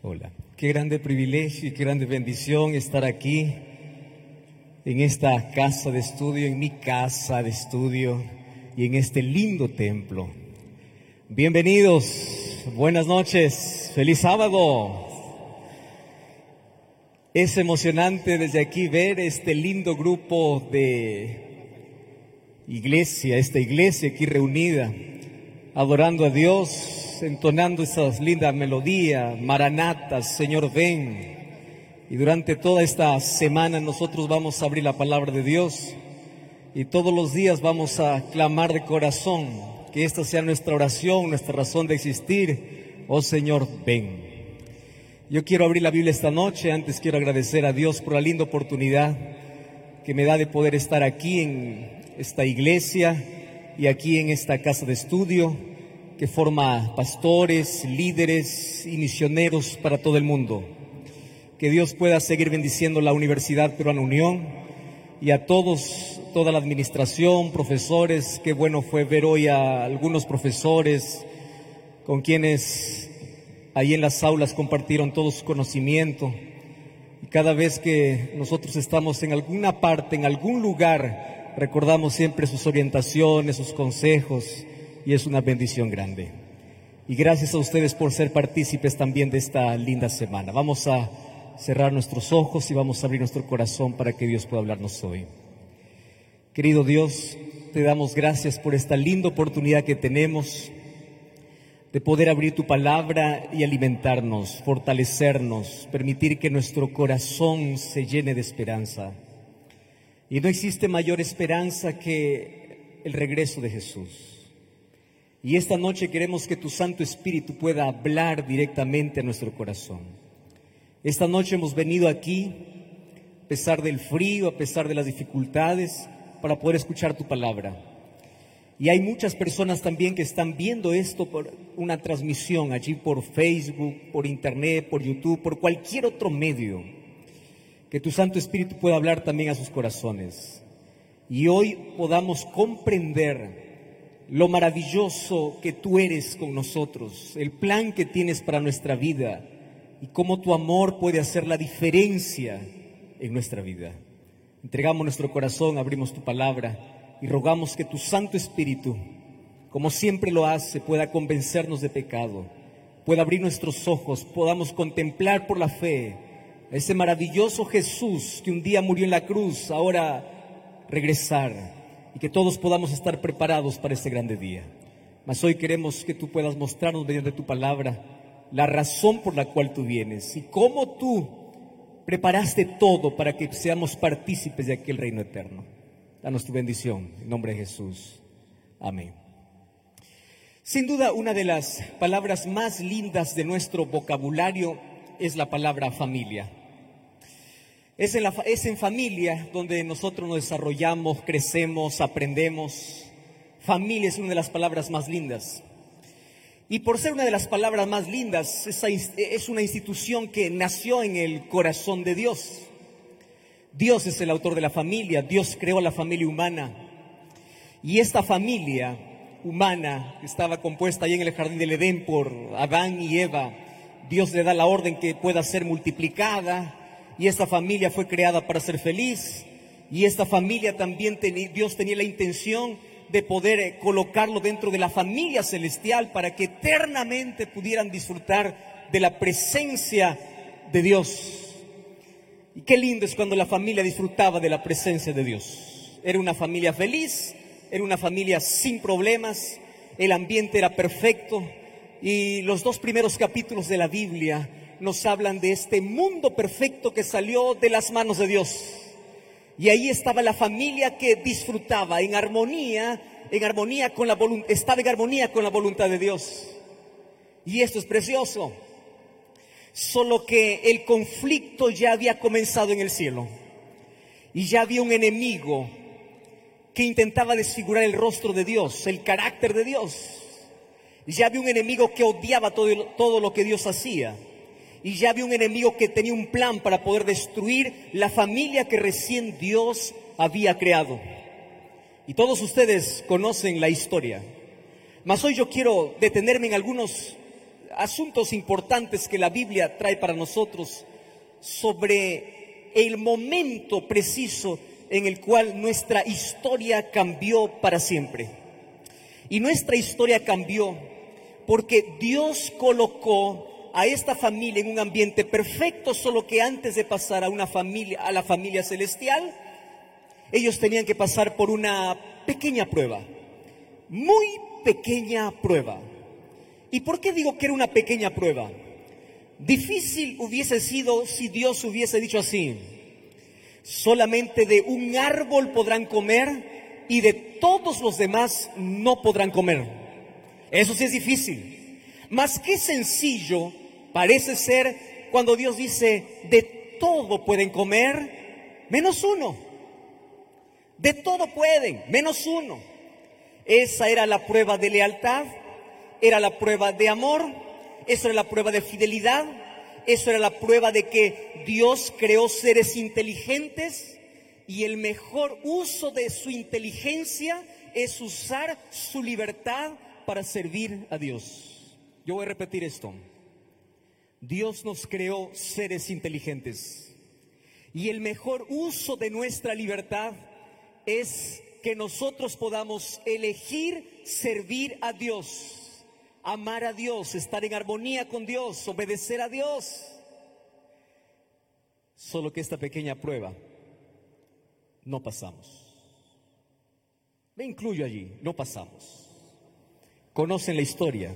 Hola. Qué grande privilegio y qué grande bendición estar aquí en esta casa de estudio, en mi casa de estudio y en este lindo templo. Bienvenidos, buenas noches, feliz sábado. Es emocionante desde aquí ver este lindo grupo de iglesia, esta iglesia aquí reunida, adorando a Dios, entonando esas lindas melodías, maranatas, Señor ven. Y durante toda esta semana nosotros vamos a abrir la palabra de Dios y todos los días vamos a clamar de corazón que esta sea nuestra oración, nuestra razón de existir. Oh Señor, ven. Yo quiero abrir la Biblia esta noche, antes quiero agradecer a Dios por la linda oportunidad que me da de poder estar aquí en esta iglesia y aquí en esta casa de estudio que forma pastores, líderes y misioneros para todo el mundo. Que Dios pueda seguir bendiciendo la Universidad Peruana Unión y a todos, toda la administración, profesores. Qué bueno fue ver hoy a algunos profesores con quienes ahí en las aulas compartieron todo su conocimiento. Y cada vez que nosotros estamos en alguna parte, en algún lugar, recordamos siempre sus orientaciones, sus consejos y es una bendición grande. Y gracias a ustedes por ser partícipes también de esta linda semana. Vamos a cerrar nuestros ojos y vamos a abrir nuestro corazón para que Dios pueda hablarnos hoy. Querido Dios, te damos gracias por esta linda oportunidad que tenemos de poder abrir tu palabra y alimentarnos, fortalecernos, permitir que nuestro corazón se llene de esperanza. Y no existe mayor esperanza que el regreso de Jesús. Y esta noche queremos que tu Santo Espíritu pueda hablar directamente a nuestro corazón. Esta noche hemos venido aquí, a pesar del frío, a pesar de las dificultades, para poder escuchar tu palabra. Y hay muchas personas también que están viendo esto por una transmisión allí por Facebook, por Internet, por YouTube, por cualquier otro medio que tu Santo Espíritu pueda hablar también a sus corazones. Y hoy podamos comprender lo maravilloso que tú eres con nosotros, el plan que tienes para nuestra vida y cómo tu amor puede hacer la diferencia en nuestra vida. Entregamos nuestro corazón, abrimos tu palabra y rogamos que tu Santo Espíritu, como siempre lo hace, pueda convencernos de pecado, pueda abrir nuestros ojos, podamos contemplar por la fe ese maravilloso Jesús que un día murió en la cruz, ahora regresar y que todos podamos estar preparados para este grande día. Mas hoy queremos que tú puedas mostrarnos mediante tu palabra la razón por la cual tú vienes y cómo tú preparaste todo para que seamos partícipes de aquel reino eterno. Danos tu bendición en nombre de Jesús. Amén. Sin duda, una de las palabras más lindas de nuestro vocabulario es la palabra familia. Es en, la, familia donde nosotros nos desarrollamos, crecemos, aprendemos. Familia es una de las palabras más lindas. Y por ser una de las palabras más lindas, es una institución que nació en el corazón de Dios. Dios es el autor de la familia, Dios creó la familia humana. Y esta familia humana estaba compuesta ahí en el jardín del Edén por Adán y Eva. Dios le da la orden que pueda ser multiplicada, y esta familia fue creada para ser feliz y esta familia también Dios tenía la intención de poder eh, colocarlo dentro de la familia celestial para que eternamente pudieran disfrutar de la presencia de Dios. Y qué lindo es cuando la familia disfrutaba de la presencia de Dios. Era una familia feliz, era una familia sin problemas, el ambiente era perfecto y los dos primeros capítulos de la Biblia nos hablan de este mundo perfecto que salió de las manos de Dios. Y ahí estaba la familia que disfrutaba en armonía, en armonía con la voluntad, estaba en armonía con la voluntad de Dios. Y esto es precioso. Solo que el conflicto ya había comenzado en el cielo. Y ya había un enemigo que intentaba desfigurar el rostro de Dios, el carácter de Dios. Ya había un enemigo que odiaba todo, todo lo que Dios hacía y ya había un enemigo que tenía un plan para poder destruir la familia que recién Dios había creado. Y todos ustedes conocen la historia. Mas hoy yo quiero detenerme en algunos asuntos importantes que la Biblia trae para nosotros sobre el momento preciso en el cual nuestra historia cambió para siempre. Y nuestra historia cambió porque Dios colocó a esta familia en un ambiente perfecto, solo que antes de pasar a una familia, a la familia celestial, ellos tenían que pasar por una pequeña prueba, muy pequeña prueba. ¿Y por qué digo que era una pequeña prueba? Difícil hubiese sido si Dios hubiese dicho así, solamente de un árbol podrán comer y de todos los demás no podrán comer. Eso sí es difícil. Más que sencillo parece ser cuando Dios dice, de todo pueden comer, menos uno. De todo pueden, menos uno. Esa era la prueba de lealtad, era la prueba de amor, esa era la prueba de fidelidad, eso era la prueba de que Dios creó seres inteligentes y el mejor uso de su inteligencia es usar su libertad para servir a Dios. Yo voy a repetir esto. Dios nos creó seres inteligentes y el mejor uso de nuestra libertad es que nosotros podamos elegir servir a Dios, amar a Dios, estar en armonía con Dios, obedecer a Dios. Solo que esta pequeña prueba no pasamos. Me incluyo allí, no pasamos. Conocen la historia.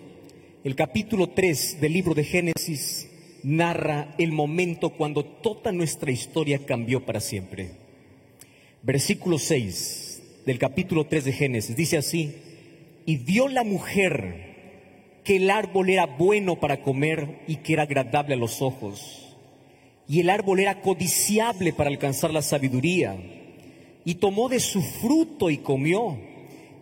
El capítulo 3 del libro de Génesis narra el momento cuando toda nuestra historia cambió para siempre. Versículo 6 del capítulo 3 de Génesis dice así, y vio la mujer que el árbol era bueno para comer y que era agradable a los ojos, y el árbol era codiciable para alcanzar la sabiduría, y tomó de su fruto y comió,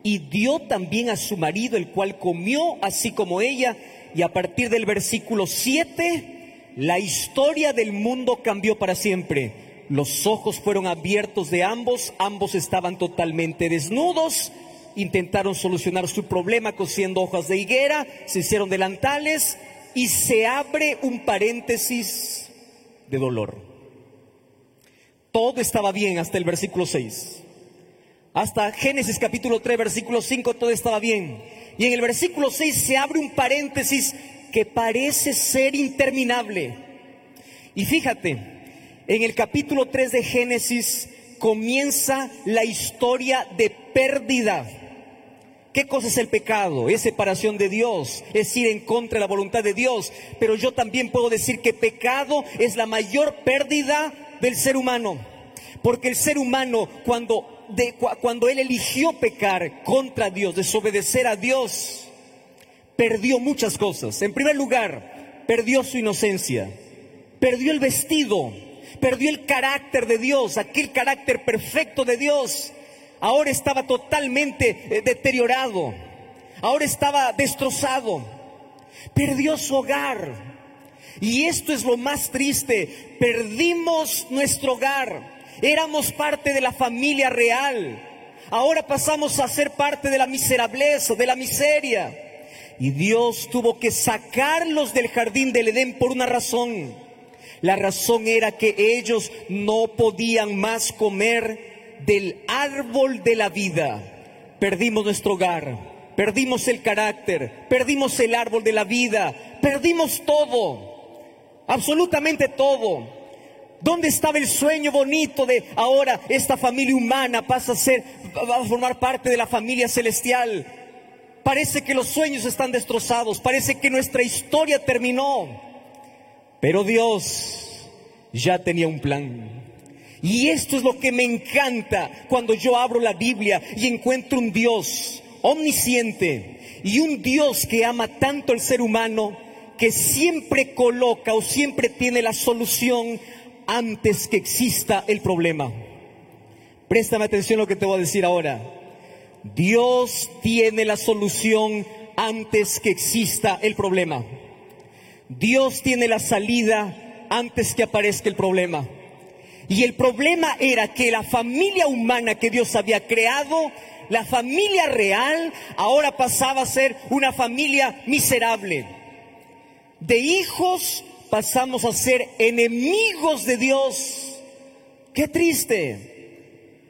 y dio también a su marido, el cual comió así como ella, y a partir del versículo 7, la historia del mundo cambió para siempre los ojos fueron abiertos de ambos, ambos estaban totalmente desnudos, intentaron solucionar su problema cosiendo hojas de higuera, se hicieron delantales y se abre un paréntesis de dolor. Todo estaba bien hasta el versículo 6. Hasta Génesis capítulo 3, versículo 5, todo estaba bien. Y en el versículo 6 se abre un paréntesis que parece ser interminable. Y fíjate, en el capítulo 3 de Génesis comienza la historia de pérdida. ¿Qué cosa es el pecado? Es separación de Dios, es ir en contra de la voluntad de Dios. Pero yo también puedo decir que pecado es la mayor pérdida del ser humano. Porque el ser humano, cuando, cuando él eligió pecar contra Dios, desobedecer a Dios, perdió muchas cosas. En primer lugar, perdió su inocencia, perdió el vestido, perdió el carácter de Dios, aquel carácter perfecto de Dios. Ahora estaba totalmente eh, deteriorado, ahora estaba destrozado, perdió su hogar. Y esto es lo más triste, perdimos nuestro hogar, éramos parte de la familia real, ahora pasamos a ser parte de la miserableza, de la miseria. Y Dios tuvo que sacarlos del jardín del Edén por una razón la razón era que ellos no podían más comer del árbol de la vida. Perdimos nuestro hogar, perdimos el carácter, perdimos el árbol de la vida, perdimos todo, absolutamente todo. ¿Dónde estaba el sueño bonito de ahora esta familia humana pasa a ser, va a formar parte de la familia celestial? Parece que los sueños están destrozados, parece que nuestra historia terminó. Pero Dios ya tenía un plan. Y esto es lo que me encanta cuando yo abro la Biblia y encuentro un Dios omnisciente y un Dios que ama tanto al ser humano que siempre coloca o siempre tiene la solución antes que exista el problema. Préstame atención a lo que te voy a decir ahora. Dios tiene la solución antes que exista el problema. Dios tiene la salida antes que aparezca el problema. Y el problema era que la familia humana que Dios había creado, la familia real, ahora pasaba a ser una familia miserable. De hijos pasamos a ser enemigos de Dios. Qué triste.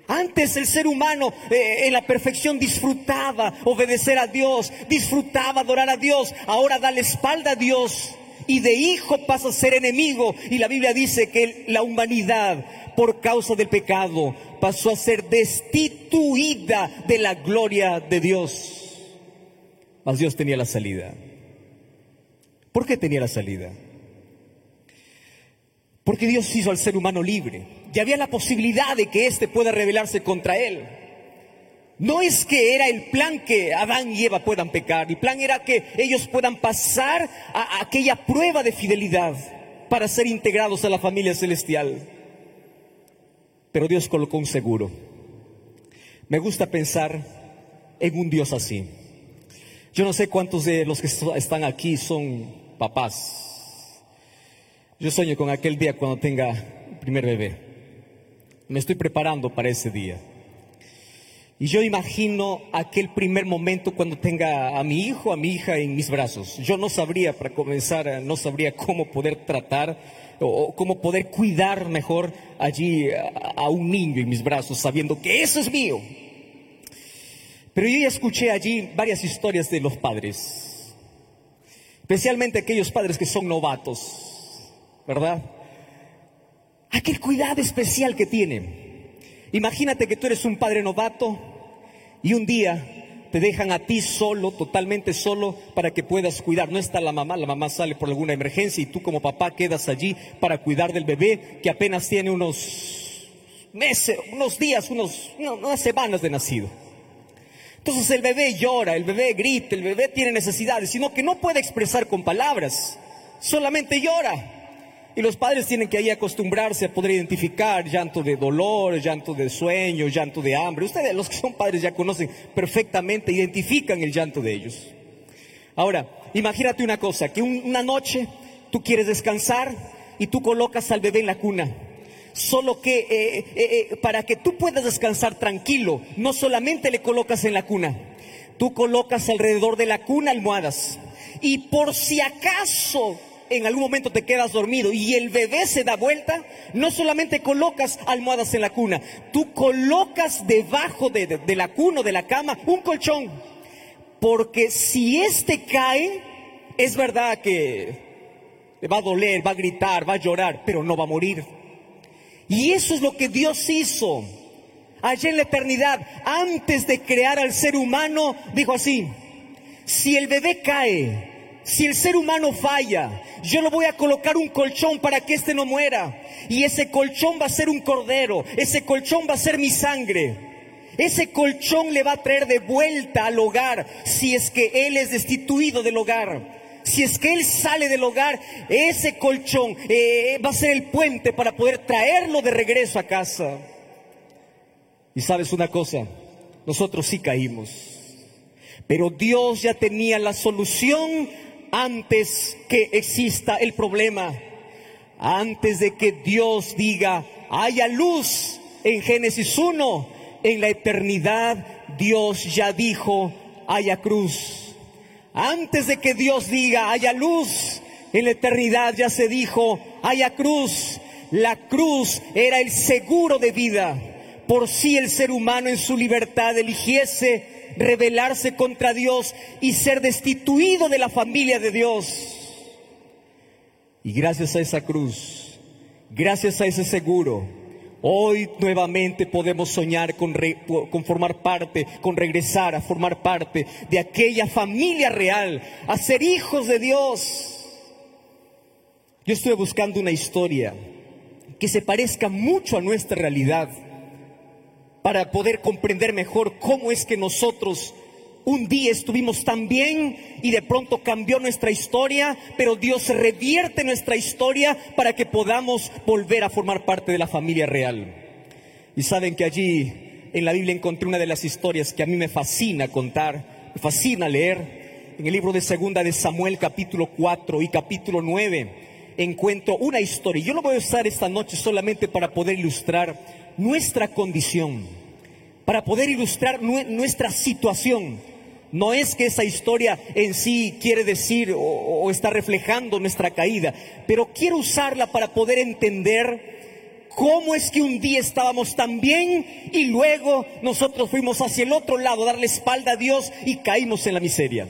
Antes el ser humano eh, en la perfección disfrutaba obedecer a Dios, disfrutaba adorar a Dios, ahora da la espalda a Dios y de hijo pasa a ser enemigo. Y la Biblia dice que la humanidad, por causa del pecado, pasó a ser destituida de la gloria de Dios. Mas Dios tenía la salida. ¿Por qué tenía la salida? Porque Dios hizo al ser humano libre y había la posibilidad de que éste pueda rebelarse contra él. No es que era el plan que Adán y Eva puedan pecar, el plan era que ellos puedan pasar a aquella prueba de fidelidad para ser integrados a la familia celestial. Pero Dios colocó un seguro. Me gusta pensar en un Dios así. Yo no sé cuántos de los que están aquí son papás. Yo sueño con aquel día cuando tenga el primer bebé me estoy preparando para ese día. Y yo imagino aquel primer momento cuando tenga a mi hijo, a mi hija en mis brazos. Yo no sabría, para comenzar, no sabría cómo poder tratar o, cómo poder cuidar mejor allí a, un niño en mis brazos, sabiendo que eso es mío. Pero yo ya escuché allí varias historias de los padres, especialmente aquellos padres que son novatos, ¿verdad? aquel cuidado especial que tiene. Imagínate que tú eres un padre novato y un día te dejan a ti solo, totalmente solo, para que puedas cuidar. No está la mamá, la mamá sale por alguna emergencia y tú como papá quedas allí para cuidar del bebé que apenas tiene unos meses, unos días, unos, unas semanas de nacido. Entonces el bebé llora, el bebé grita, el bebé tiene necesidades, sino que no puede expresar con palabras, solamente llora. Y los padres tienen que ahí acostumbrarse a poder identificar llanto de dolor, llanto de sueño, llanto de hambre. Ustedes, los que son padres, ya conocen perfectamente, identifican el llanto de ellos. Ahora, imagínate una cosa, que una noche tú quieres descansar y tú colocas al bebé en la cuna. Solo que eh, eh, eh, para que tú puedas descansar tranquilo, no solamente le colocas en la cuna, tú colocas alrededor de la cuna almohadas. Y por si acaso en algún momento te quedas dormido y el bebé se da vuelta, no solamente colocas almohadas en la cuna, tú colocas debajo de, la cuna o de la cama un colchón. Porque si este cae, es verdad que le va a doler, va a gritar, va a llorar, pero no va a morir. Y eso es lo que Dios hizo allá en la eternidad. Antes de crear al ser humano, dijo así, si el bebé cae, si el ser humano falla, yo le voy a colocar un colchón para que éste no muera. Y ese colchón va a ser un cordero, ese colchón va a ser mi sangre. Ese colchón le va a traer de vuelta al hogar si es que él es destituido del hogar. Si es que él sale del hogar, ese colchón eh, va a ser el puente para poder traerlo de regreso a casa. Y sabes una cosa, nosotros sí caímos, pero Dios ya tenía la solución antes que exista el problema, antes de que Dios diga, haya luz en Génesis 1, en la eternidad Dios ya dijo, haya cruz. Antes de que Dios diga, haya luz, en la eternidad ya se dijo, haya cruz. La cruz era el seguro de vida. Por si el ser humano en su libertad eligiese rebelarse contra Dios y ser destituido de la familia de Dios. Y gracias a esa cruz, gracias a ese seguro, hoy nuevamente podemos soñar con, con, formar parte, con regresar a formar parte de aquella familia real, a ser hijos de Dios. Yo estoy buscando una historia que se parezca mucho a nuestra realidad para poder comprender mejor cómo es que nosotros un día estuvimos tan bien y de pronto cambió nuestra historia, pero Dios revierte nuestra historia para que podamos volver a formar parte de la familia real. Y saben que allí en la Biblia encontré una de las historias que a mí me fascina contar, me fascina leer. En el libro de Segunda de Samuel capítulo 4 y capítulo 9 encuentro una historia. Yo lo voy a usar esta noche solamente para poder ilustrar nuestra condición, para poder ilustrar nuestra situación. No es que esa historia en sí quiere decir o, está reflejando nuestra caída, pero quiero usarla para poder entender cómo es que un día estábamos tan bien y luego nosotros fuimos hacia el otro lado, darle espalda a Dios y caímos en la miseria.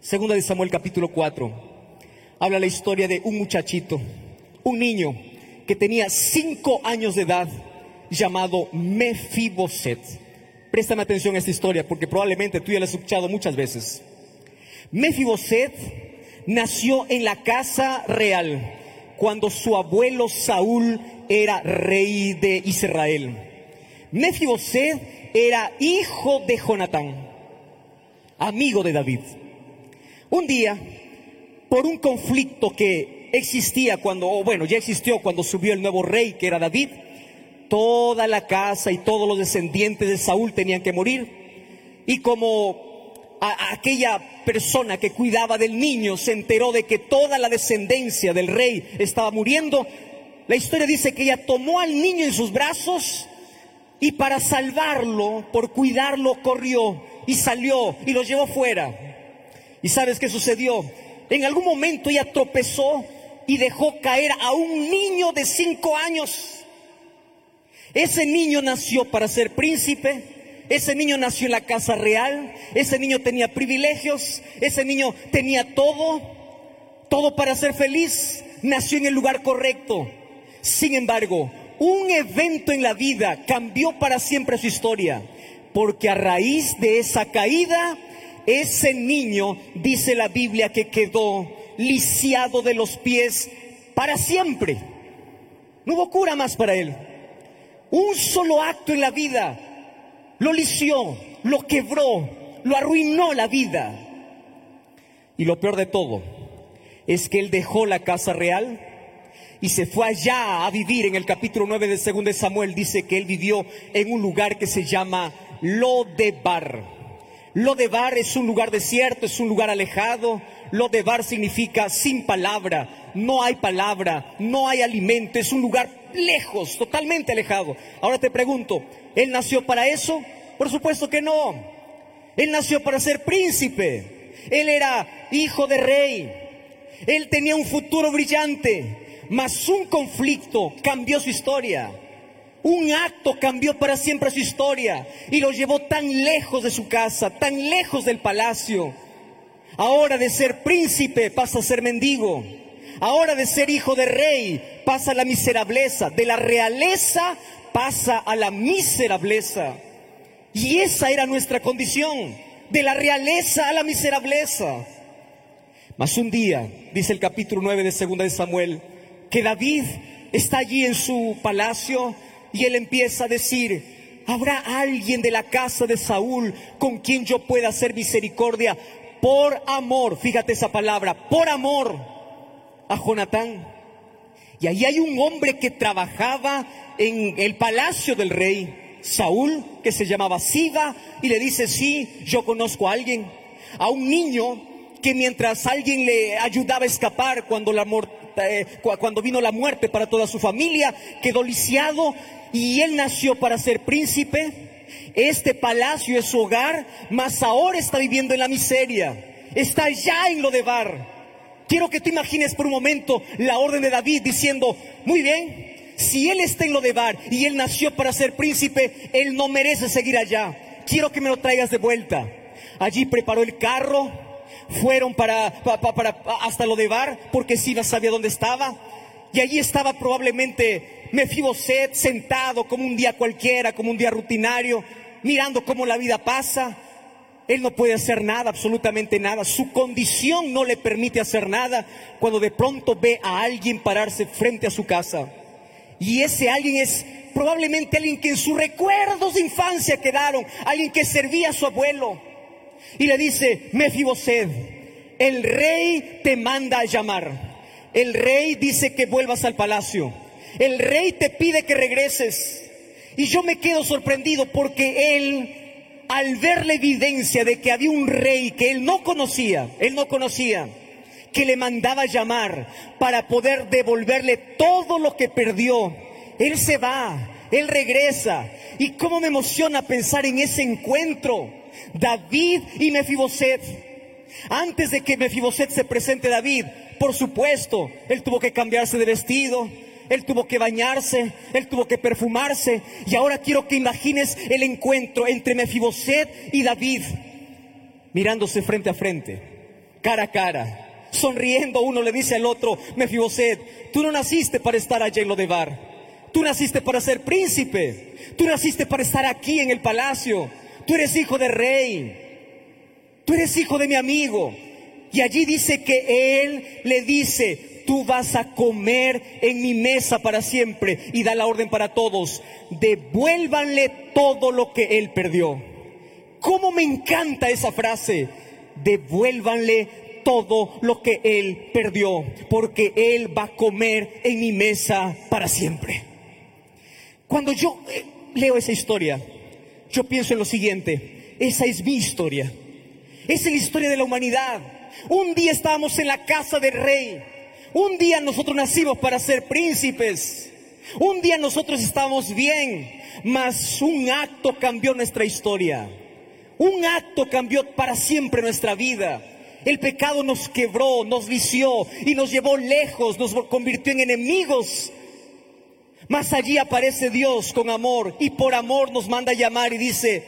Segunda de Samuel capítulo 4. Habla la historia de un muchachito, un niño que tenía cinco años de edad llamado Mefiboset. Préstame atención a esta historia porque probablemente tú ya la has escuchado muchas veces. Mefiboset nació en la casa real cuando su abuelo Saúl era rey de Israel. Mefiboset era hijo de Jonatán, amigo de David. Un día, por un conflicto que existía cuando, o bueno, ya existió cuando subió el nuevo rey que era David, toda la casa y todos los descendientes de Saúl tenían que morir. Y como aquella persona que cuidaba del niño se enteró de que toda la descendencia del rey estaba muriendo, la historia dice que ella tomó al niño en sus brazos y para salvarlo, por cuidarlo, corrió y salió y lo llevó fuera. ¿Y sabes qué sucedió? En algún momento ella tropezó y dejó caer a un niño de cinco años. Ese niño nació para ser príncipe, ese niño nació en la casa real, ese niño tenía privilegios, ese niño tenía todo, todo para ser feliz, nació en el lugar correcto. Sin embargo, un evento en la vida cambió para siempre su historia, porque a raíz de esa caída, ese niño, dice la Biblia, que quedó lisiado de los pies para siempre. No hubo cura más para él. Un solo acto en la vida lo lició, lo quebró, lo arruinó la vida. Y lo peor de todo es que él dejó la casa real y se fue allá a vivir. En el capítulo 9 de 2 de Samuel dice que él vivió en un lugar que se llama Lodebar. Lodebar es un lugar desierto, es un lugar alejado. Lodebar significa sin palabra, no hay palabra, no hay alimento, es un lugar lejos, totalmente alejado. Ahora te pregunto, ¿él nació para eso? Por supuesto que no. Él nació para ser príncipe. Él era hijo de rey. Él tenía un futuro brillante. Mas un conflicto cambió su historia. Un acto cambió para siempre su historia y lo llevó tan lejos de su casa, tan lejos del palacio. Ahora de ser príncipe pasa a ser mendigo. Ahora de ser hijo de rey pasa a la miserableza, de la realeza pasa a la miserableza. Y esa era nuestra condición, de la realeza a la miserableza. Mas un día, dice el capítulo 9 de segunda de Samuel, que David está allí en su palacio y él empieza a decir, ¿habrá alguien de la casa de Saúl con quien yo pueda hacer misericordia por amor? Fíjate esa palabra, por amor a Jonatán. Y ahí hay un hombre que trabajaba en el palacio del rey Saúl, que se llamaba Siba, y le dice, sí, yo conozco a alguien, a un niño que mientras alguien le ayudaba a escapar cuando, la eh, cuando vino la muerte para toda su familia, quedó lisiado y él nació para ser príncipe. Este palacio es su hogar, mas ahora está viviendo en la miseria. Está ya en lo de bar. Quiero que tú imagines por un momento la orden de David diciendo, muy bien, si él está en lo de Bar y él nació para ser príncipe, él no merece seguir allá. Quiero que me lo traigas de vuelta. Allí preparó el carro, fueron para, hasta lo de Bar, porque Siba sabía dónde estaba. Y allí estaba probablemente Mefiboset sentado como un día cualquiera, como un día rutinario, mirando cómo la vida pasa. Él no puede hacer nada, absolutamente nada. Su condición no le permite hacer nada cuando de pronto ve a alguien pararse frente a su casa. Y ese alguien es probablemente alguien que en sus recuerdos de infancia quedaron, alguien que servía a su abuelo. Y le dice, Mefiboset, el rey te manda a llamar. El rey dice que vuelvas al palacio. El rey te pide que regreses. Y yo me quedo sorprendido porque él al ver la evidencia de que había un rey que él no conocía, él no conocía, que le mandaba llamar para poder devolverle todo lo que perdió, él se va, él regresa. Y cómo me emociona pensar en ese encuentro David y Mefiboset. Antes de que Mefiboset se presente David, por supuesto, él tuvo que cambiarse de vestido, él tuvo que bañarse, él tuvo que perfumarse. Y ahora quiero que imagines el encuentro entre Mefiboset y David, mirándose frente a frente, cara a cara. Sonriendo uno le dice al otro, Mefiboset, tú no naciste para estar allá en lo de Bar. Tú naciste para ser príncipe. Tú naciste para estar aquí en el palacio. Tú eres hijo de rey. Tú eres hijo de mi amigo. Y allí dice que él le dice, tú vas a comer en mi mesa para siempre. Y da la orden para todos, devuélvanle todo lo que él perdió. ¿Cómo me encanta esa frase? Devuélvanle todo lo que él perdió, porque él va a comer en mi mesa para siempre. Cuando yo eh, leo esa historia, yo pienso en lo siguiente, esa es mi historia, esa es la historia de la humanidad. Un día estábamos en la casa del rey, un día nosotros nacimos para ser príncipes, un día nosotros estábamos bien, mas un acto cambió nuestra historia. Un acto cambió para siempre nuestra vida. El pecado nos quebró, nos vició y nos llevó lejos, nos convirtió en enemigos. Más allí aparece Dios con amor y por amor nos manda a llamar y dice,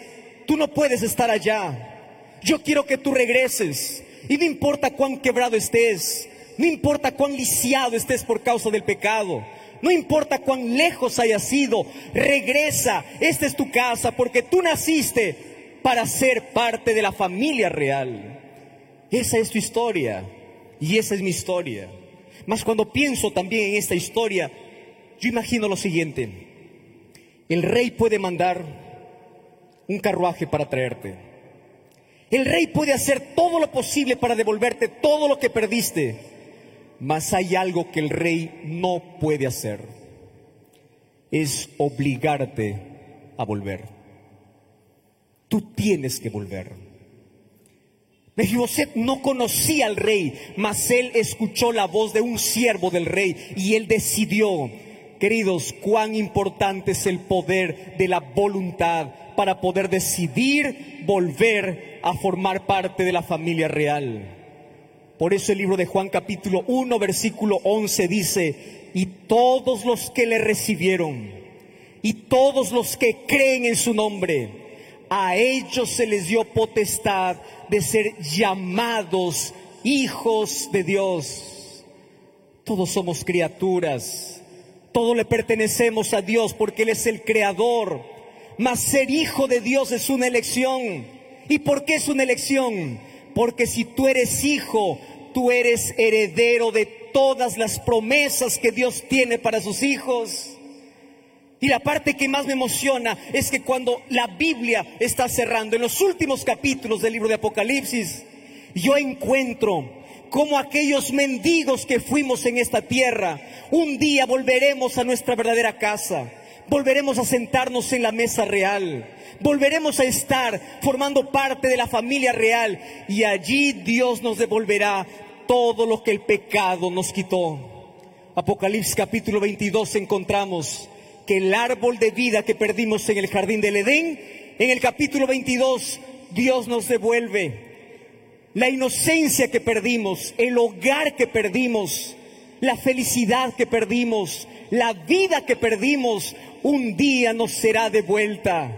tú no puedes estar allá. Yo quiero que tú regreses. Y no importa cuán quebrado estés, no importa cuán lisiado estés por causa del pecado, no importa cuán lejos hayas sido, regresa. Esta es tu casa porque tú naciste para ser parte de la familia real. Esa es tu historia y esa es mi historia. Mas cuando pienso también en esta historia, yo imagino lo siguiente. El rey puede mandar un carruaje para traerte. El rey puede hacer todo lo posible para devolverte todo lo que perdiste. Mas hay algo que el rey no puede hacer. Es obligarte a volver. Tú tienes que volver. Mefiboset no conocía al rey, mas él escuchó la voz de un siervo del rey y él decidió, queridos, cuán importante es el poder de la voluntad para poder decidir volver a formar parte de la familia real. Por eso el libro de Juan capítulo 1 versículo 11 dice, y todos los que le recibieron, y todos los que creen en su nombre, a ellos se les dio potestad de ser llamados hijos de Dios. Todos somos criaturas, todos le pertenecemos a Dios porque Él es el creador. Mas ser hijo de Dios es una elección. ¿Y por qué es una elección? Porque si tú eres hijo, tú eres heredero de todas las promesas que Dios tiene para sus hijos. Y la parte que más me emociona es que cuando la Biblia está cerrando, en los últimos capítulos del libro de Apocalipsis, yo encuentro como aquellos mendigos que fuimos en esta tierra, un día volveremos a nuestra verdadera casa, volveremos a sentarnos en la mesa real, volveremos a estar formando parte de la familia real y allí Dios nos devolverá todo lo que el pecado nos quitó. Apocalipsis capítulo 22 encontramos que el árbol de vida que perdimos en el jardín del Edén, en el capítulo 22, Dios nos devuelve. La inocencia que perdimos, el hogar que perdimos, la felicidad que perdimos, la vida que perdimos, un día nos será devuelta.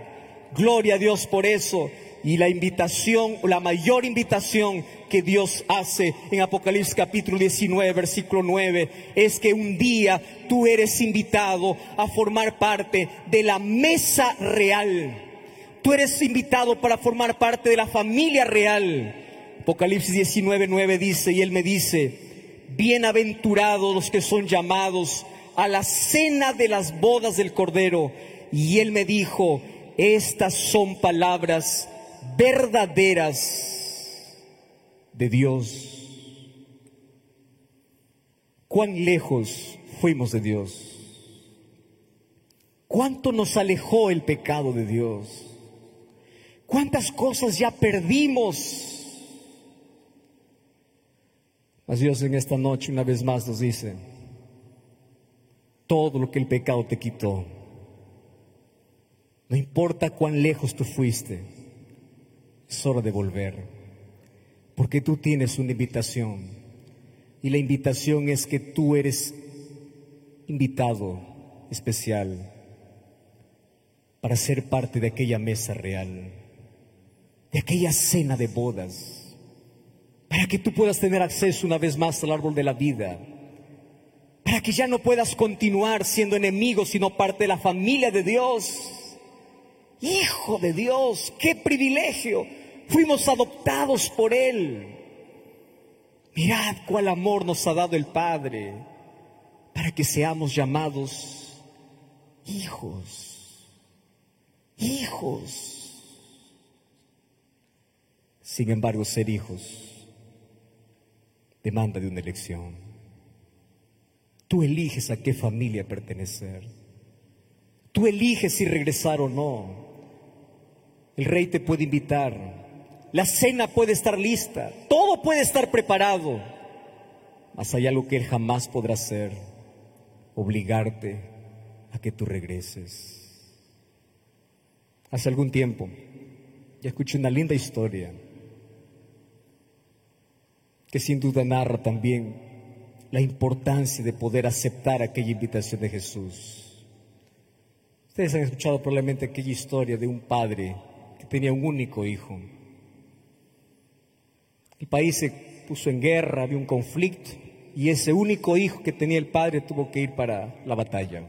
Gloria a Dios por eso. Y la invitación, la mayor invitación que Dios hace en Apocalipsis capítulo 19, versículo 9, es que un día tú eres invitado a formar parte de la mesa real. Tú eres invitado para formar parte de la familia real. Apocalipsis 19, 9 dice, y él me dice, bienaventurados los que son llamados a la cena de las bodas del Cordero. Y él me dijo, estas son palabras verdaderas de Dios. ¿Cuán lejos fuimos de Dios? ¿Cuánto nos alejó el pecado de Dios? ¿Cuántas cosas ya perdimos? Mas Dios en esta noche una vez más nos dice, todo lo que el pecado te quitó, no importa cuán lejos tú fuiste, Es hora de volver, porque tú tienes una invitación y la invitación es que tú eres invitado especial para ser parte de aquella mesa real, de aquella cena de bodas, para que tú puedas tener acceso una vez más al árbol de la vida, para que ya no puedas continuar siendo enemigo, sino parte de la familia de Dios. Hijo de Dios, qué privilegio. Fuimos adoptados por Él. Mirad cuál amor nos ha dado el Padre para que seamos llamados hijos. Hijos. Sin embargo, ser hijos demanda de una elección. Tú eliges a qué familia pertenecer. Tú eliges si regresar o no. El rey te puede invitar. La cena puede estar lista. Todo puede estar preparado. Mas hay algo que él jamás podrá hacer. Obligarte a que tú regreses. Hace algún tiempo ya escuché una linda historia que sin duda narra también la importancia de poder aceptar aquella invitación de Jesús. Ustedes han escuchado probablemente aquella historia de un padre tenía un único hijo. El país se puso en guerra, había un conflicto y ese único hijo que tenía el padre tuvo que ir para la batalla.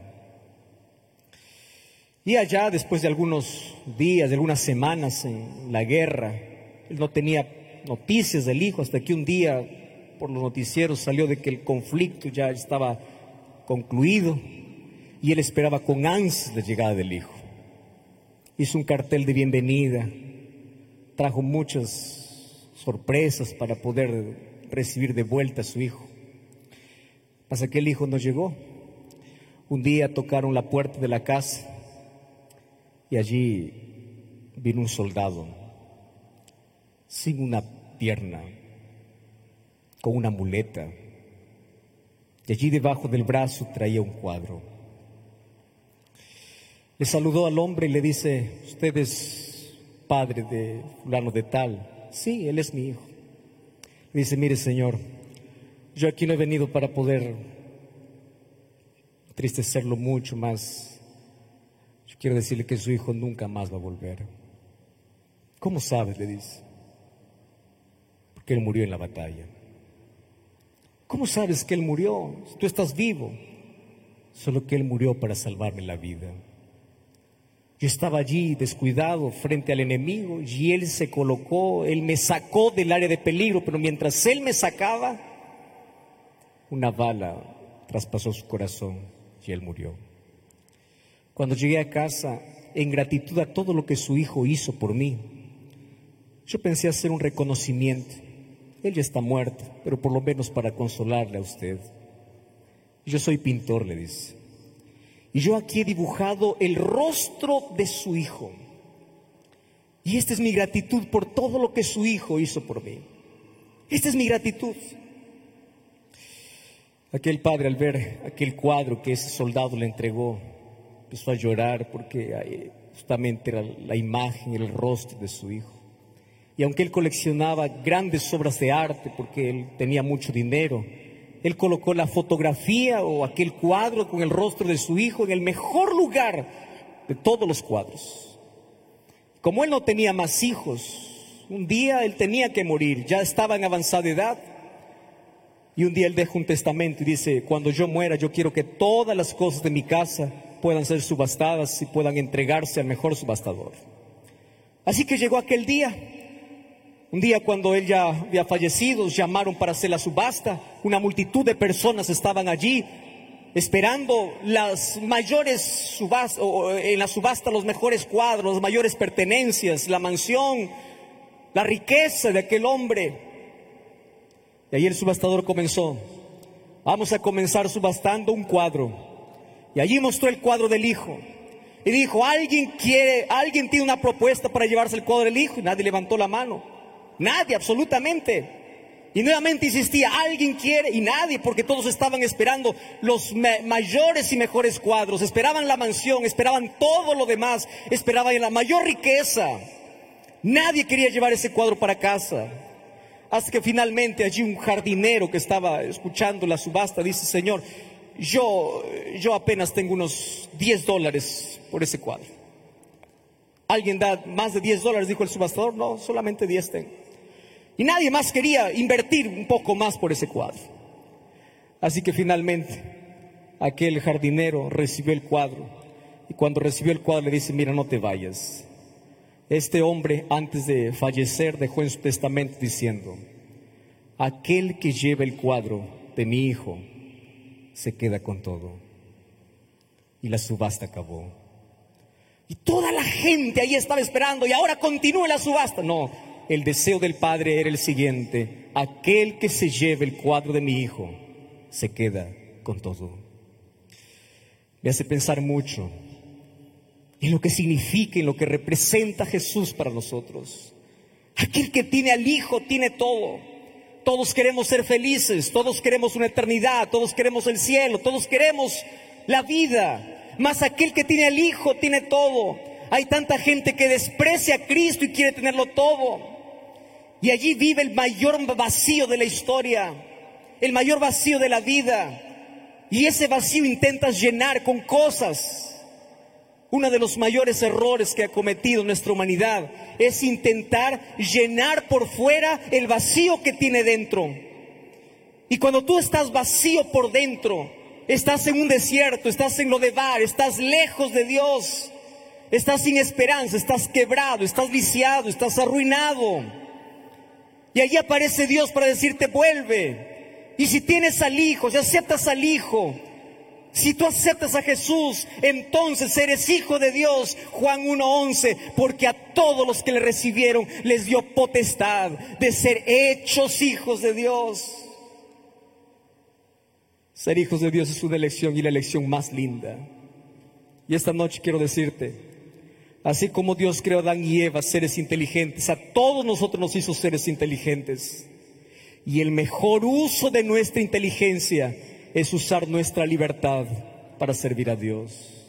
Y allá, después de algunos días, de algunas semanas en la guerra, él no tenía noticias del hijo hasta que un día por los noticieros salió de que el conflicto ya estaba concluido y él esperaba con ansias la llegada del hijo hizo un cartel de bienvenida, trajo muchas sorpresas para poder recibir de vuelta a su hijo. Pasa que el hijo no llegó. Un día tocaron la puerta de la casa y allí vino un soldado sin una pierna, con una muleta. Y allí debajo del brazo traía un cuadro. Le saludó al hombre y le dice, usted es padre de fulano de tal. Sí, él es mi hijo. Le dice, mire señor, yo aquí no he venido para poder entristecerlo mucho más. Yo quiero decirle que su hijo nunca más va a volver. ¿Cómo sabes? Le dice. Porque él murió en la batalla. ¿Cómo sabes que él murió? Tú estás vivo. Solo que él murió para salvarme la vida. Yo estaba allí descuidado frente al enemigo y él se colocó, él me sacó del área de peligro, pero mientras él me sacaba, una bala traspasó su corazón y él murió. Cuando llegué a casa, en gratitud a todo lo que su hijo hizo por mí, yo pensé hacer un reconocimiento. Él ya está muerto, pero por lo menos para consolarle a usted. Yo soy pintor, le dice. Y yo aquí he dibujado el rostro de su hijo. Y esta es mi gratitud por todo lo que su hijo hizo por mí. Esta es mi gratitud. Aquel padre al ver aquel cuadro que ese soldado le entregó, empezó a llorar porque justamente era la imagen, el rostro de su hijo. Y aunque él coleccionaba grandes obras de arte porque él tenía mucho dinero, él colocó la fotografía o aquel cuadro con el rostro de su hijo en el mejor lugar de todos los cuadros. Como él no tenía más hijos, un día él tenía que morir, ya estaba en avanzada edad. Y un día él deja un testamento y dice, cuando yo muera yo quiero que todas las cosas de mi casa puedan ser subastadas y puedan entregarse al mejor subastador. Así que llegó aquel día un día cuando él ya había fallecido, llamaron para hacer la subasta. Una multitud de personas estaban allí esperando las mayores subastas, en la subasta los mejores cuadros, las mayores pertenencias, la mansión, la riqueza de aquel hombre. Y ahí el subastador comenzó. Vamos a comenzar subastando un cuadro. Y allí mostró el cuadro del hijo. Y dijo, ¿alguien quiere, alguien tiene una propuesta para llevarse el cuadro del hijo? Y nadie levantó la mano. Nadie, absolutamente. Y nuevamente insistía, alguien quiere y nadie, porque todos estaban esperando los mayores y mejores cuadros, esperaban la mansión, esperaban todo lo demás, esperaban la mayor riqueza. Nadie quería llevar ese cuadro para casa. Hasta que finalmente allí un jardinero que estaba escuchando la subasta dice, Señor, yo, yo apenas tengo unos 10 dólares por ese cuadro. ¿Alguien da más de 10 dólares? Dijo el subastador. No, solamente 10 tengo. Y nadie más quería invertir un poco más por ese cuadro. Así que finalmente aquel jardinero recibió el cuadro. Y cuando recibió el cuadro le dice, mira, no te vayas. Este hombre antes de fallecer dejó en su testamento diciendo, aquel que lleva el cuadro de mi hijo se queda con todo. Y la subasta acabó. Y toda la gente ahí estaba esperando y ahora continúe la subasta. No, el deseo del padre era el siguiente, aquel que se lleve el cuadro de mi hijo se queda con todo. Me hace pensar mucho en lo que significa, en lo que representa Jesús para nosotros. Aquel que tiene al Hijo tiene todo. Todos queremos ser felices, todos queremos una eternidad, todos queremos el cielo, todos queremos la vida. Mas aquel que tiene al Hijo tiene todo. Hay tanta gente que desprecia a Cristo y quiere tenerlo todo. Y allí vive el mayor vacío de la historia, el mayor vacío de la vida. Y ese vacío intentas llenar con cosas uno de los mayores errores que ha cometido nuestra humanidad es intentar llenar por fuera el vacío que tiene dentro. Y cuando tú estás vacío por dentro, estás en un desierto, estás en lo de bar, estás lejos de Dios, estás sin esperanza, estás quebrado, estás viciado, estás arruinado. Y allí aparece Dios para decirte vuelve. Y si tienes al Hijo, si aceptas al Hijo, si tú aceptas a Jesús, entonces eres hijo de Dios. Juan 1.11, porque a todos los que le recibieron les dio potestad de ser hechos hijos de Dios. Ser hijos de Dios es una elección y la elección más linda. Y esta noche quiero decirte, así como Dios creó a Adán y Eva, seres inteligentes, a todos nosotros nos hizo seres inteligentes. Y el mejor uso de nuestra inteligencia es usar nuestra libertad para servir a Dios,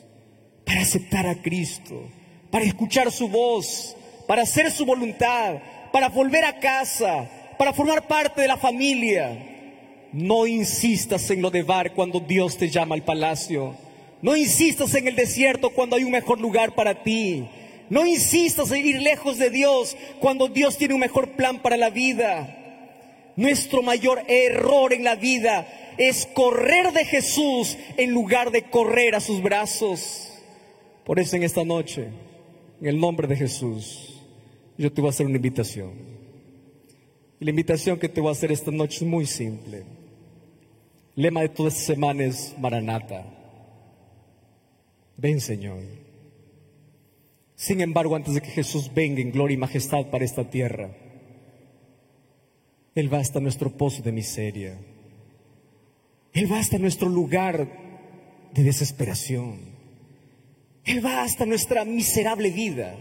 para aceptar a Cristo, para escuchar su voz, para hacer su voluntad, para volver a casa, para formar parte de la familia. No insistas en lo de bar cuando Dios te llama al palacio. No insistas en el desierto cuando hay un mejor lugar para ti. No insistas en ir lejos de Dios cuando Dios tiene un mejor plan para la vida. Nuestro mayor error en la vida es correr de Jesús en lugar de correr a sus brazos. Por eso en esta noche, en el nombre de Jesús, yo te voy a hacer una invitación. Y la invitación que te voy a hacer esta noche es muy simple. El lema de toda esta semana es Maranata. Ven Señor. Sin embargo, antes de que Jesús venga en gloria y majestad para esta tierra, Él va hasta nuestro pozo de miseria. Él va hasta nuestro lugar de desesperación. Él va hasta nuestra miserable vida.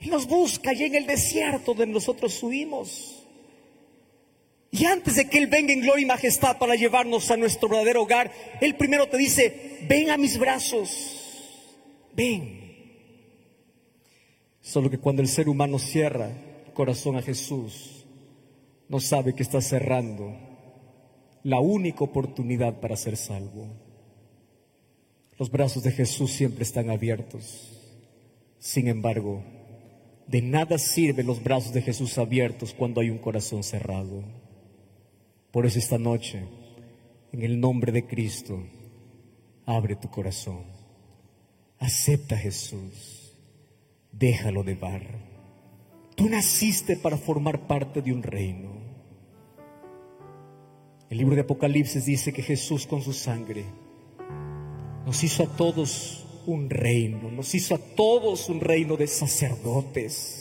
Él nos busca allá en el desierto donde nosotros subimos. Y antes de que Él venga en gloria y majestad para llevarnos a nuestro verdadero hogar, Él primero te dice, ven a mis brazos, ven. Solo que cuando el ser humano cierra el corazón a Jesús, no sabe que está cerrando la única oportunidad para ser salvo. Los brazos de Jesús siempre están abiertos. Sin embargo, de nada sirven los brazos de Jesús abiertos cuando hay un corazón cerrado. Por eso esta noche, en el nombre de Cristo, abre tu corazón. Acepta a Jesús. Déjalo de bar. Tú naciste para formar parte de un reino. El libro de Apocalipsis dice que Jesús con su sangre nos hizo a todos un reino, nos hizo a todos un reino de sacerdotes.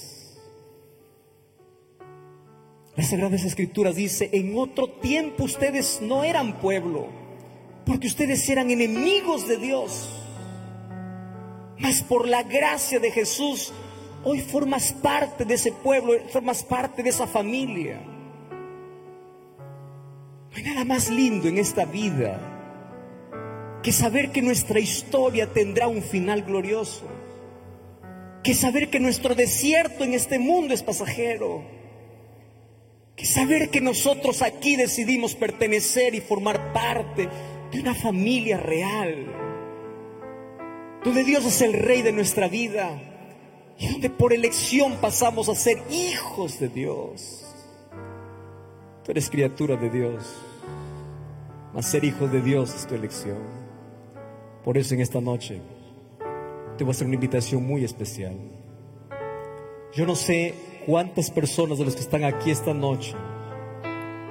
Las Sagradas Escrituras dice, en otro tiempo ustedes no eran pueblo, porque ustedes eran enemigos de Dios. Mas por la gracia de Jesús, hoy formas parte de ese pueblo, formas parte de esa familia. No hay nada más lindo en esta vida que saber que nuestra historia tendrá un final glorioso. Que saber que nuestro desierto en este mundo es pasajero. Que saber que nosotros aquí decidimos pertenecer y formar parte de una familia real. Donde Dios es el rey de nuestra vida. Y donde por elección pasamos a ser hijos de Dios. Tú eres criatura de Dios. Mas ser hijo de Dios es tu elección. Por eso en esta noche te voy a hacer una invitación muy especial. Yo no sé cuántas personas de los que están aquí esta noche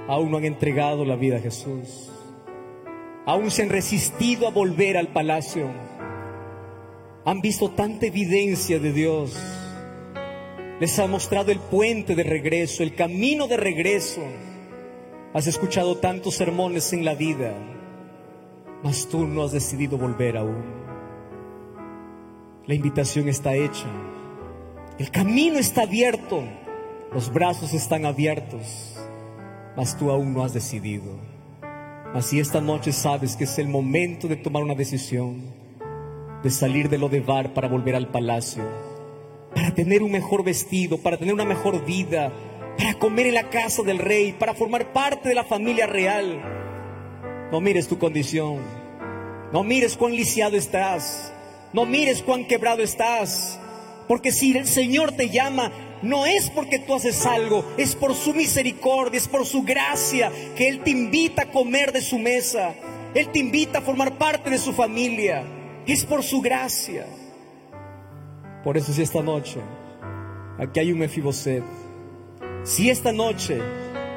aún no han entregado la vida a Jesús. Aún se han resistido a volver al palacio. Han visto tanta evidencia de Dios. Les ha mostrado el puente de regreso, el camino de regreso. Has escuchado tantos sermones en la vida, mas tú no has decidido volver aún. La invitación está hecha. El camino está abierto. Los brazos están abiertos. Mas tú aún no has decidido. Así esta noche sabes que es el momento de tomar una decisión. De salir de lo de bar para volver al palacio. Para tener un mejor vestido, para tener una mejor vida, para comer en la casa del rey, para formar parte de la familia real. No mires tu condición. No mires cuán lisiado estás. No mires cuán quebrado estás. Porque si el Señor te llama, no es porque tú haces algo, es por su misericordia, es por su gracia que Él te invita a comer de su mesa. Él te invita a formar parte de su familia. Es por su gracia. Por eso si esta noche aquí hay un Mefiboset, si esta noche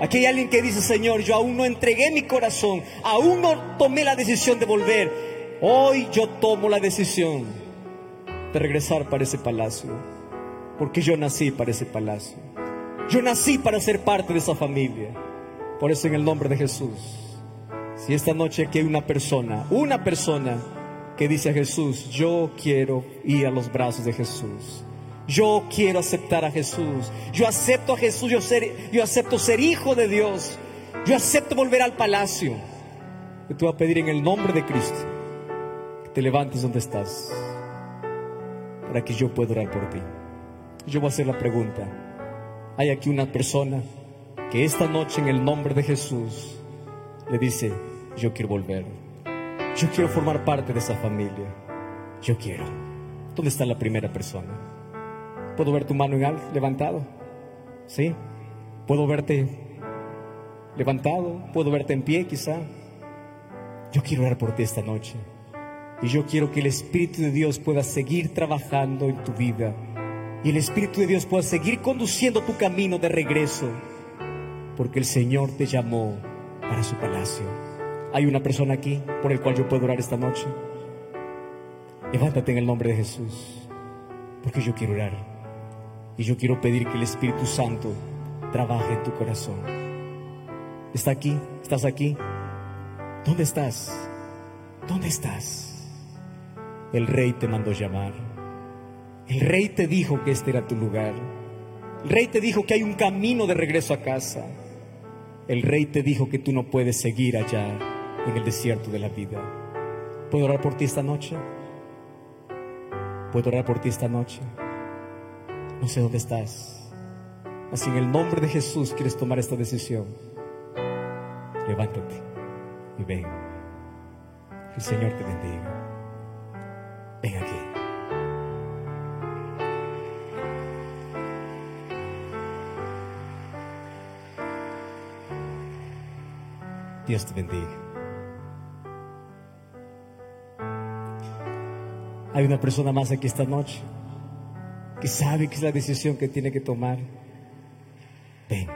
aquí hay alguien que dice, Señor, yo aún no entregué mi corazón, aún no tomé la decisión de volver, Hoy yo tomo la decisión de regresar para ese palacio, porque yo nací para ese palacio. Yo nací para ser parte de esa familia. Por eso en el nombre de Jesús, si esta noche aquí hay una persona, una persona que dice a Jesús, yo quiero ir a los brazos de Jesús. Yo quiero aceptar a Jesús. Yo acepto a Jesús. Yo, yo acepto ser hijo de Dios. Yo acepto volver al palacio. Yo te voy a pedir en el nombre de Cristo te levantes donde estás para que yo pueda orar por ti. Yo voy a hacer la pregunta. Hay aquí una persona que esta noche en el nombre de Jesús le dice, yo quiero volver. Yo quiero formar parte de esa familia. Yo quiero. ¿Dónde está la primera persona? ¿Puedo ver tu mano en alto, levantado? ¿Sí? ¿Puedo verte levantado? ¿Puedo verte en pie quizá? Yo quiero orar por ti esta noche. Y yo quiero que el Espíritu de Dios pueda seguir trabajando en tu vida. Y el Espíritu de Dios pueda seguir conduciendo tu camino de regreso. Porque el Señor te llamó para su palacio. Hay una persona aquí por el cual yo puedo orar esta noche. Levántate en el nombre de Jesús. Porque yo quiero orar. Y yo quiero pedir que el Espíritu Santo trabaje en tu corazón. ¿Está aquí? ¿Estás aquí? ¿Dónde estás? ¿Dónde estás? El rey te mandó llamar. El rey te dijo que este era tu lugar. El rey te dijo que hay un camino de regreso a casa. El rey te dijo que tú no puedes seguir allá en el desierto de la vida. ¿Puedo orar por ti esta noche? ¿Puedo orar por ti esta noche? No sé dónde estás. Así en el nombre de Jesús quieres tomar esta decisión. Levántate y ven. El Señor te bendiga. Ven aquí. Dios te bendiga. Hay una persona más aquí esta noche que sabe que es la decisión que tiene que tomar. Ven.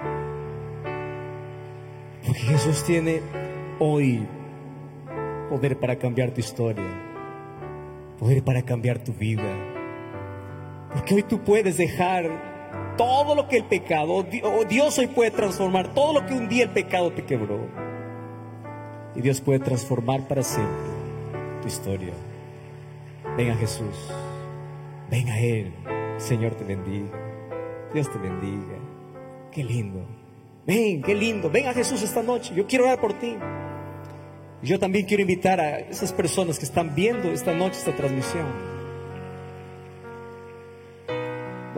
Porque Jesús tiene hoy poder para cambiar tu historia poder para cambiar tu vida. Porque hoy tú puedes dejar todo lo que el pecado, Dios hoy puede transformar todo lo que un día el pecado te quebró. Y Dios puede transformar para siempre tu historia. Ven a Jesús, ven a Él, Señor te bendiga, Dios te bendiga. Qué lindo. Ven, qué lindo. Ven a Jesús esta noche. Yo quiero orar por ti. Yo también quiero invitar a esas personas que están viendo esta noche esta transmisión.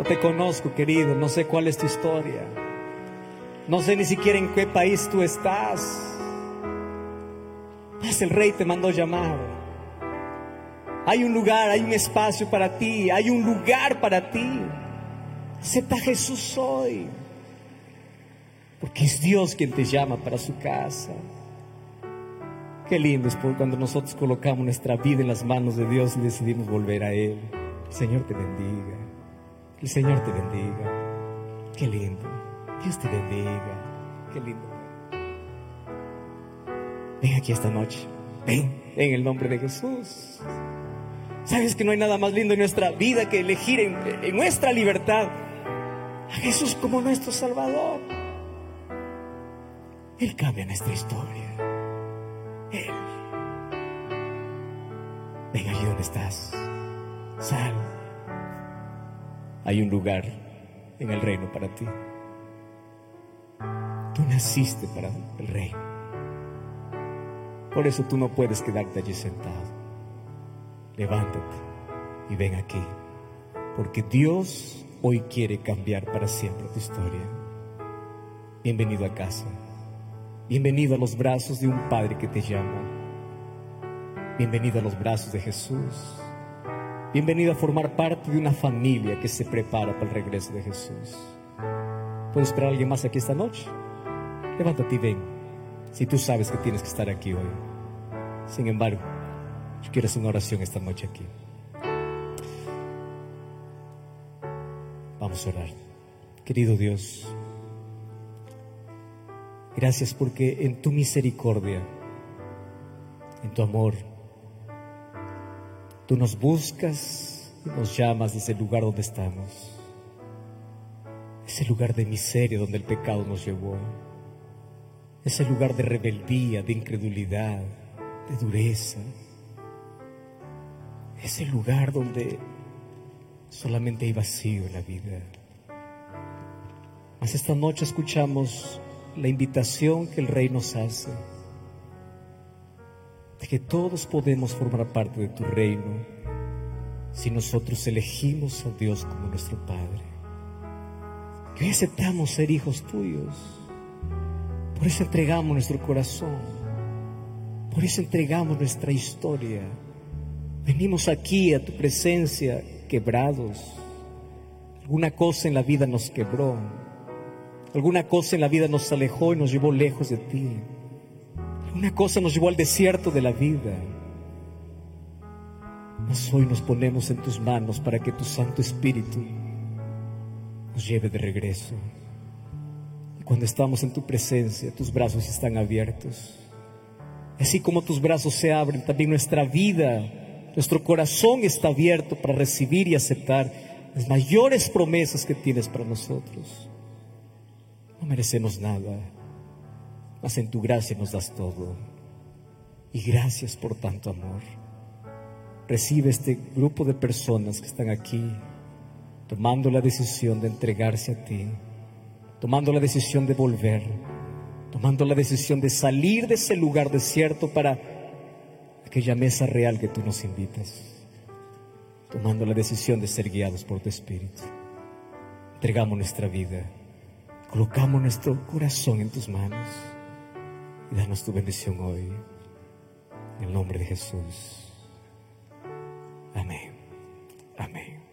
te conozco, querido, no sé cuál es tu historia. No sé ni siquiera en qué país tú estás. Mas el rey te mandó llamar. Hay un lugar, hay un espacio para ti, hay un lugar para ti. Acepta a Jesús hoy. Porque es Dios quien te llama para su casa. Qué lindo es cuando nosotros colocamos nuestra vida en las manos de Dios y decidimos volver a Él. El Señor te bendiga. El Señor te bendiga. Qué lindo. Dios te bendiga. Qué lindo. Ven aquí esta noche. Ven en el nombre de Jesús. Sabes que no hay nada más lindo en nuestra vida que elegir en, en nuestra libertad a Jesús como nuestro Salvador. Él cambia nuestra historia. Ven allí donde estás. Sal. Hay un lugar en el reino para ti. Tú naciste para el reino. Por eso tú no puedes quedarte allí sentado. Levántate y ven aquí. Porque Dios hoy quiere cambiar para siempre tu historia. Bienvenido a casa. Bienvenido a los brazos de un Padre que te llama. Bienvenido a los brazos de Jesús. Bienvenido a formar parte de una familia que se prepara para el regreso de Jesús. ¿Puedes esperar a alguien más aquí esta noche? Levántate y ven. Si tú sabes que tienes que estar aquí hoy. Sin embargo, yo quiero hacer una oración esta noche aquí. Vamos a orar. Querido Dios, Gracias porque en tu misericordia, en tu amor, tú nos buscas y nos llamas desde el lugar donde estamos. Ese lugar de miseria donde el pecado nos llevó. Ese lugar de rebeldía, de incredulidad, de dureza. Ese lugar donde solamente hay vacío en la vida. Mas esta noche escuchamos la invitación que el Rey nos hace, de que todos podemos formar parte de tu reino si nosotros elegimos a Dios como nuestro Padre. Que hoy aceptamos ser hijos tuyos. Por eso entregamos nuestro corazón. Por eso entregamos nuestra historia. Venimos aquí a tu presencia quebrados. Alguna cosa en la vida nos quebró Alguna cosa en la vida nos alejó y nos llevó lejos de ti. Alguna cosa nos llevó al desierto de la vida. Mas hoy nos ponemos en tus manos para que tu Santo Espíritu nos lleve de regreso. Y cuando estamos en tu presencia, tus brazos están abiertos. Así como tus brazos se abren, también nuestra vida, nuestro corazón está abierto para recibir y aceptar las mayores promesas que tienes para nosotros. No merecemos nada, mas en tu gracia nos das todo. Y gracias por tanto amor. Recibe este grupo de personas que están aquí tomando la decisión de entregarse a ti, tomando la decisión de volver, tomando la decisión de salir de ese lugar desierto para aquella mesa real que tú nos invitas, tomando la decisión de ser guiados por tu Espíritu. Entregamos nuestra vida Colocamos nuestro corazón en tus manos danos tu bendición hoy. En el nombre de Jesús. Amén. Amén.